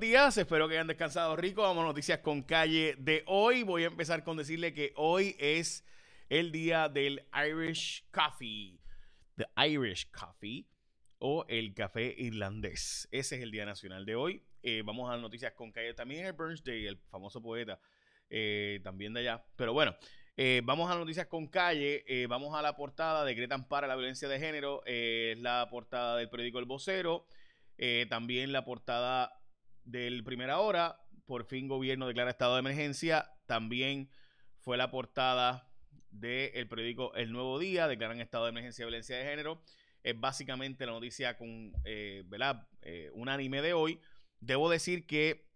días, espero que hayan descansado rico. Vamos a noticias con calle de hoy. Voy a empezar con decirle que hoy es el día del Irish Coffee. The Irish Coffee o el café irlandés. Ese es el día nacional de hoy. Eh, vamos a noticias con calle. También el Burns Day, el famoso poeta, eh, también de allá. Pero bueno, eh, vamos a noticias con calle. vamos a la portada. Decretan para la violencia de género. es la portada del periódico El Vocero. también la portada del Primera Hora, por fin gobierno declara estado de emergencia. También fue la portada del periódico El Nuevo Día, declaran estado de emergencia de violencia de género. Es básicamente la noticia con, eh, ¿verdad? Eh, unánime de hoy. Debo decir que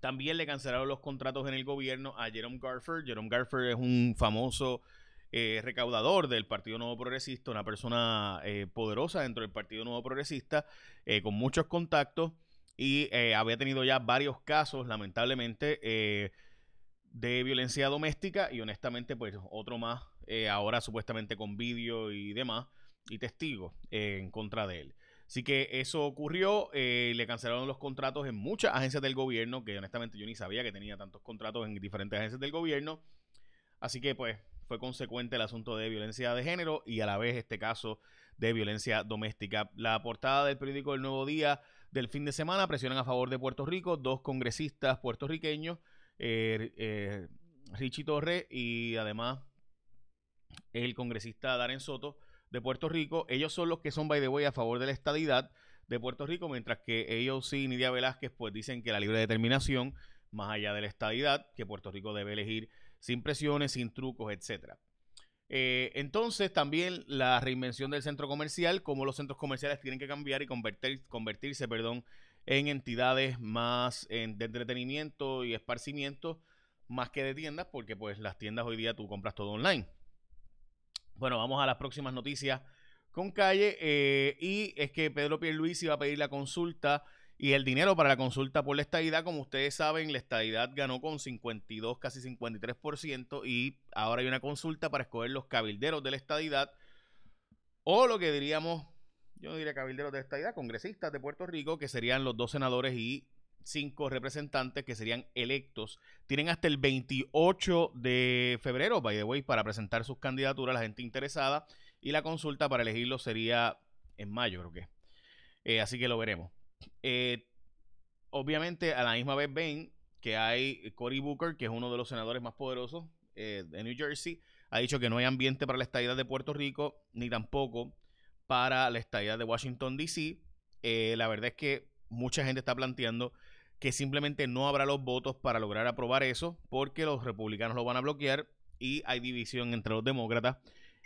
también le cancelaron los contratos en el gobierno a Jerome Garford. Jerome Garford es un famoso eh, recaudador del Partido Nuevo Progresista, una persona eh, poderosa dentro del Partido Nuevo Progresista, con muchos contactos y eh, había tenido ya varios casos, lamentablemente, eh, de violencia doméstica y honestamente, pues otro más, eh, ahora supuestamente con vídeo y demás, y testigos en contra de él. Así que eso ocurrió, le cancelaron los contratos en muchas agencias del gobierno, que honestamente yo ni sabía que tenía tantos contratos en diferentes agencias del gobierno. Así que pues fue consecuente el asunto de violencia de género y a la vez este caso de violencia doméstica. La portada del periódico El Nuevo Día del fin de semana presionan a favor de Puerto Rico dos congresistas puertorriqueños, eh, eh, Richie Torres y además el congresista Darren Soto de Puerto Rico. Ellos son los que son, by the way, a favor de la estadidad de Puerto Rico, mientras que ellos sí, Nidia Velázquez, pues dicen que la libre determinación, más allá de la estadidad, que Puerto Rico debe elegir sin presiones, sin trucos, etcétera. Eh, entonces, también la reinvención del centro comercial, como los centros comerciales tienen que cambiar y convertir, convertirse en entidades más de entretenimiento y esparcimiento, más que de tiendas, porque pues las tiendas hoy día tú compras todo online. Bueno, vamos a las próximas noticias con calle. Eh, y es que Pedro Pierluisi va a pedir la consulta y el dinero para la consulta por la estadidad, como ustedes saben, la estadidad ganó con 52, casi 53%, y ahora hay una consulta para escoger los cabilderos de la estadidad, o lo que diríamos, yo diría cabilderos de la estadidad, congresistas de Puerto Rico, que serían los dos senadores y cinco representantes que serían electos. Tienen hasta el 28 de febrero, by the way, para presentar sus candidaturas a la gente interesada, y la consulta para elegirlos sería en mayo, creo que. Eh, así que lo veremos. Eh, obviamente, a la misma vez ven que hay Cory Booker, que es uno de los senadores más poderosos eh, de New Jersey, ha dicho que no hay ambiente para la estadía de Puerto Rico, ni tampoco para la estadía de Washington, D.C. Eh, la verdad es que mucha gente está planteando que simplemente no habrá los votos para lograr aprobar eso, porque los republicanos lo van a bloquear y hay división entre los demócratas,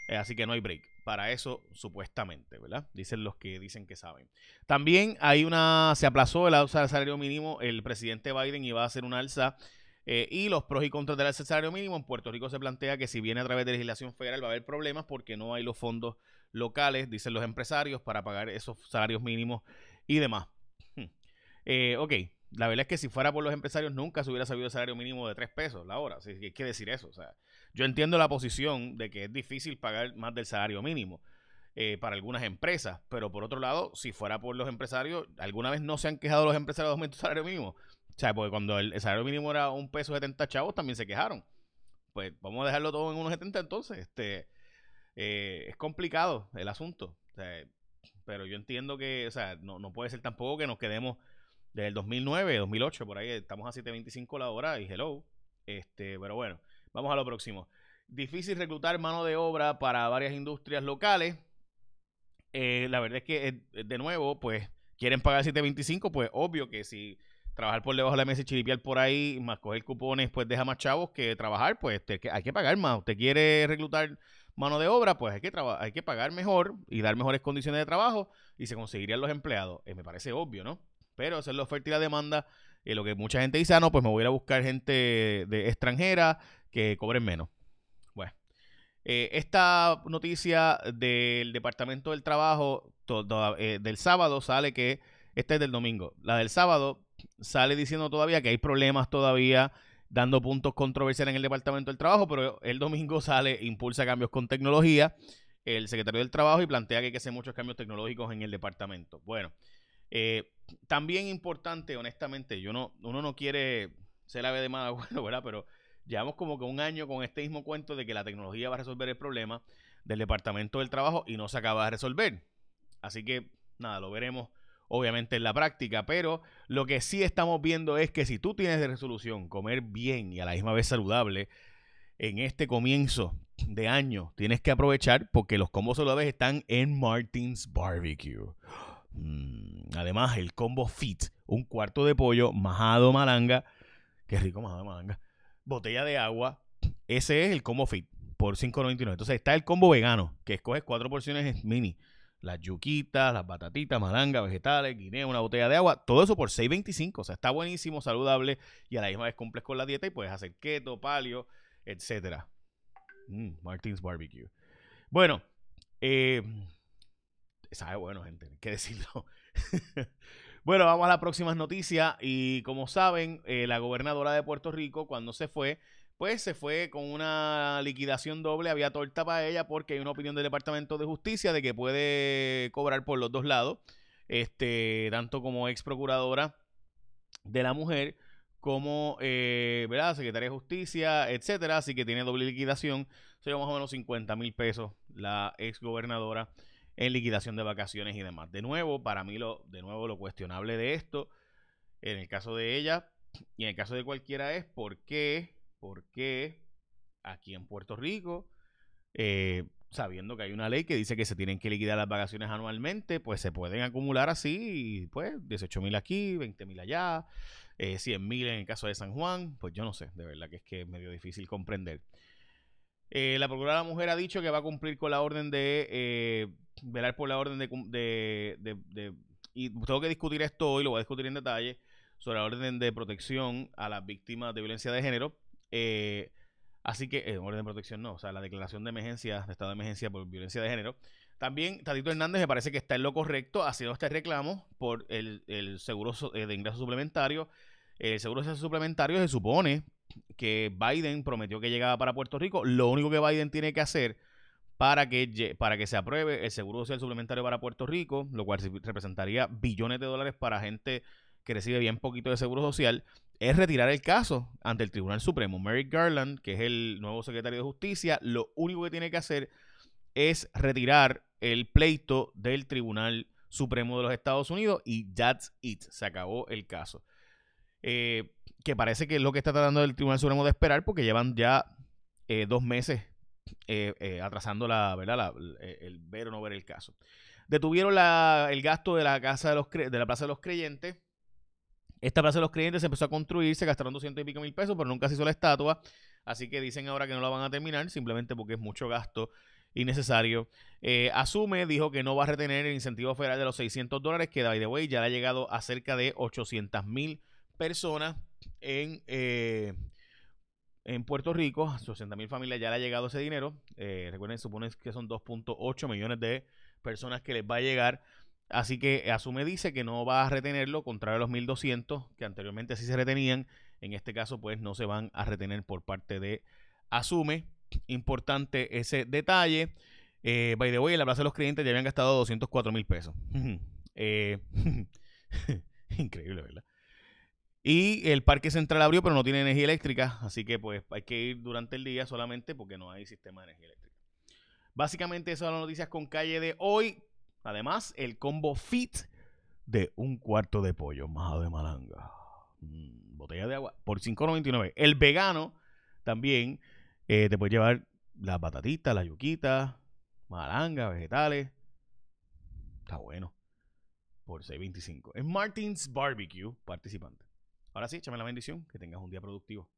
así que no hay break para eso, supuestamente, ¿verdad? Dicen los que dicen que saben. También hay una, se aplazó el alza del salario mínimo, el presidente Biden iba a hacer una alza eh, y los pros y contras del salario mínimo. En Puerto Rico se plantea que si viene a través de legislación federal va a haber problemas porque no hay los fondos locales, dicen los empresarios, para pagar esos salarios mínimos y demás. Hmm. Eh, ok, la verdad es que si fuera por los empresarios nunca se hubiera sabido el salario mínimo de tres pesos la hora. Así que hay que decir eso. O sea, yo entiendo la posición de que es difícil pagar más del salario mínimo eh, para algunas empresas, pero por otro lado, si fuera por los empresarios, ¿alguna vez no se han quejado los empresarios de aumento del salario mínimo? O sea, porque cuando el, salario mínimo era un peso 70 chavos, también se quejaron. Pues vamos a dejarlo todo en unos 70 entonces. Este, eh, es complicado el asunto. pero yo entiendo que, o sea, no, no puede ser tampoco que nos quedemos desde el 2009, 2008, por ahí estamos a 7.25 la hora y hello. Este, pero bueno. Vamos a lo próximo. Difícil reclutar mano de obra para varias industrias locales. Eh, la verdad es que, eh, de nuevo, pues quieren pagar 725, pues obvio que si trabajar por debajo de la mesa y chiripiar por ahí, más coger cupones, pues deja más chavos que trabajar, pues hay que pagar más. Usted quiere reclutar mano de obra, pues hay que, hay que pagar mejor y dar mejores condiciones de trabajo y se conseguirían los empleados. Eh, me parece obvio, ¿no? Pero esa es la oferta y la demanda. Y lo que mucha gente dice, ah, no, pues me voy a ir a buscar gente de extranjera que cobren menos. Bueno, eh, esta noticia del Departamento del Trabajo eh, del sábado sale que, esta es del domingo, la del sábado sale diciendo todavía que hay problemas todavía dando puntos controversiales en el Departamento del Trabajo, pero el domingo sale, impulsa cambios con tecnología, el secretario del Trabajo y plantea que hay que hacer muchos cambios tecnológicos en el departamento. Bueno, eh, también importante, honestamente, yo no, uno no quiere ser ave de mal bueno, ¿verdad? Pero llevamos como que un año con este mismo cuento de que la tecnología va a resolver el problema del Departamento del Trabajo y no se acaba de resolver. Así que, nada, lo veremos obviamente en la práctica, pero lo que sí estamos viendo es que si tú tienes de resolución comer bien y a la misma vez saludable en este comienzo de año, tienes que aprovechar porque los combos saludables están en Martins Barbecue. Mm, además, el combo fit, un cuarto de pollo, majado malanga, qué rico majado malanga, botella de agua, ese es el combo fit por 5.99. Entonces está el combo vegano, que escoges cuatro porciones mini las yuquitas, las batatitas, malanga, vegetales, guineo, una botella de agua, todo eso por 6.25. O sea, está buenísimo, saludable y a la misma vez cumples con la dieta y puedes hacer keto, palio, etcétera. Mm, Martins Barbecue. Bueno, eh, sabe bueno, gente, hay que decirlo. bueno, vamos a las próximas noticias y como saben, eh, la gobernadora de Puerto Rico cuando se fue pues se fue con una liquidación doble, había torta para ella porque hay una opinión del Departamento de Justicia de que puede cobrar por los dos lados, este, tanto como ex procuradora de la mujer como eh, ¿verdad? secretaria de Justicia, etcétera, así que tiene doble liquidación, sería más o menos 50 mil pesos la ex gobernadora en liquidación de vacaciones y demás. De nuevo, para mí lo, de nuevo lo cuestionable de esto, en el caso de ella y en el caso de cualquiera es por qué aquí en Puerto Rico, eh, sabiendo que hay una ley que dice que se tienen que liquidar las vacaciones anualmente, pues se pueden acumular así, pues 18 mil aquí, 20 mil allá, eh, 100 mil en el caso de San Juan, pues yo no sé, de verdad que es que es medio difícil comprender. Eh, la Procuradora de la Mujer ha dicho que va a cumplir con la orden de eh, velar por la orden de, de, de, y tengo que discutir esto hoy, lo voy a discutir en detalle, sobre la orden de protección a las víctimas de violencia de género. Eh, así que, en orden de protección no, o sea, la declaración de emergencia, de estado de emergencia por violencia de género. También Tadito Hernández me parece que está en lo correcto haciendo este reclamo por el, seguro eh, de ingreso suplementario. El seguro de ingreso suplementario se supone que Biden prometió que llegaba para Puerto Rico. Lo único que Biden tiene que hacer para que, para que se apruebe el seguro social suplementario para Puerto Rico, lo cual representaría billones de dólares para gente que recibe bien poquito de seguro social, es retirar el caso ante el Tribunal Supremo. Merrick Garland, que es el nuevo secretario de Justicia, lo único que tiene que hacer es retirar el pleito del Tribunal Supremo de los Estados Unidos y that's it. Se acabó el caso. Eh, que parece que es lo que está tratando el Tribunal Supremo de esperar porque llevan ya eh, dos meses eh, atrasando la, ¿verdad? el ver o no ver el caso. Detuvieron el gasto de la, casa de, los, de la Plaza de los Creyentes esta plaza de los creyentes se empezó a construir, se gastaron 200 y pico mil pesos, pero nunca se hizo la estatua. Así que dicen ahora que no la van a terminar, simplemente porque es mucho gasto innecesario. Eh, asume, dijo que no va a retener el incentivo federal de los 600 dólares, que by the way ya ha llegado a cerca de 800 mil personas en, eh, en Puerto Rico. 800 mil familias ya le ha llegado ese dinero. Eh, recuerden, supone que son 2.8 millones de personas que les va a llegar Así que Asume dice que no va a retenerlo, contrario a los 1200 que anteriormente sí se retenían. En este caso, pues no se van a retener por parte de Asume. Importante ese detalle. Eh, by the way, en la Plaza de los Clientes ya habían gastado 204 mil pesos. Eh, increíble, ¿verdad? Y el Parque Central abrió, pero no tiene energía eléctrica. Así que pues hay que ir durante el día solamente porque no hay sistema de energía eléctrica. Básicamente esas son las noticias con calle de hoy. Además, el combo fit de un cuarto de pollo majado de malanga. Mm, botella de agua por 5.99. El vegano también eh, te puede llevar las batatitas, las yuquitas, malanga, vegetales. Está bueno. Por 6.25. Es Martins Barbecue participante. Ahora sí, échame la bendición. Que tengas un día productivo.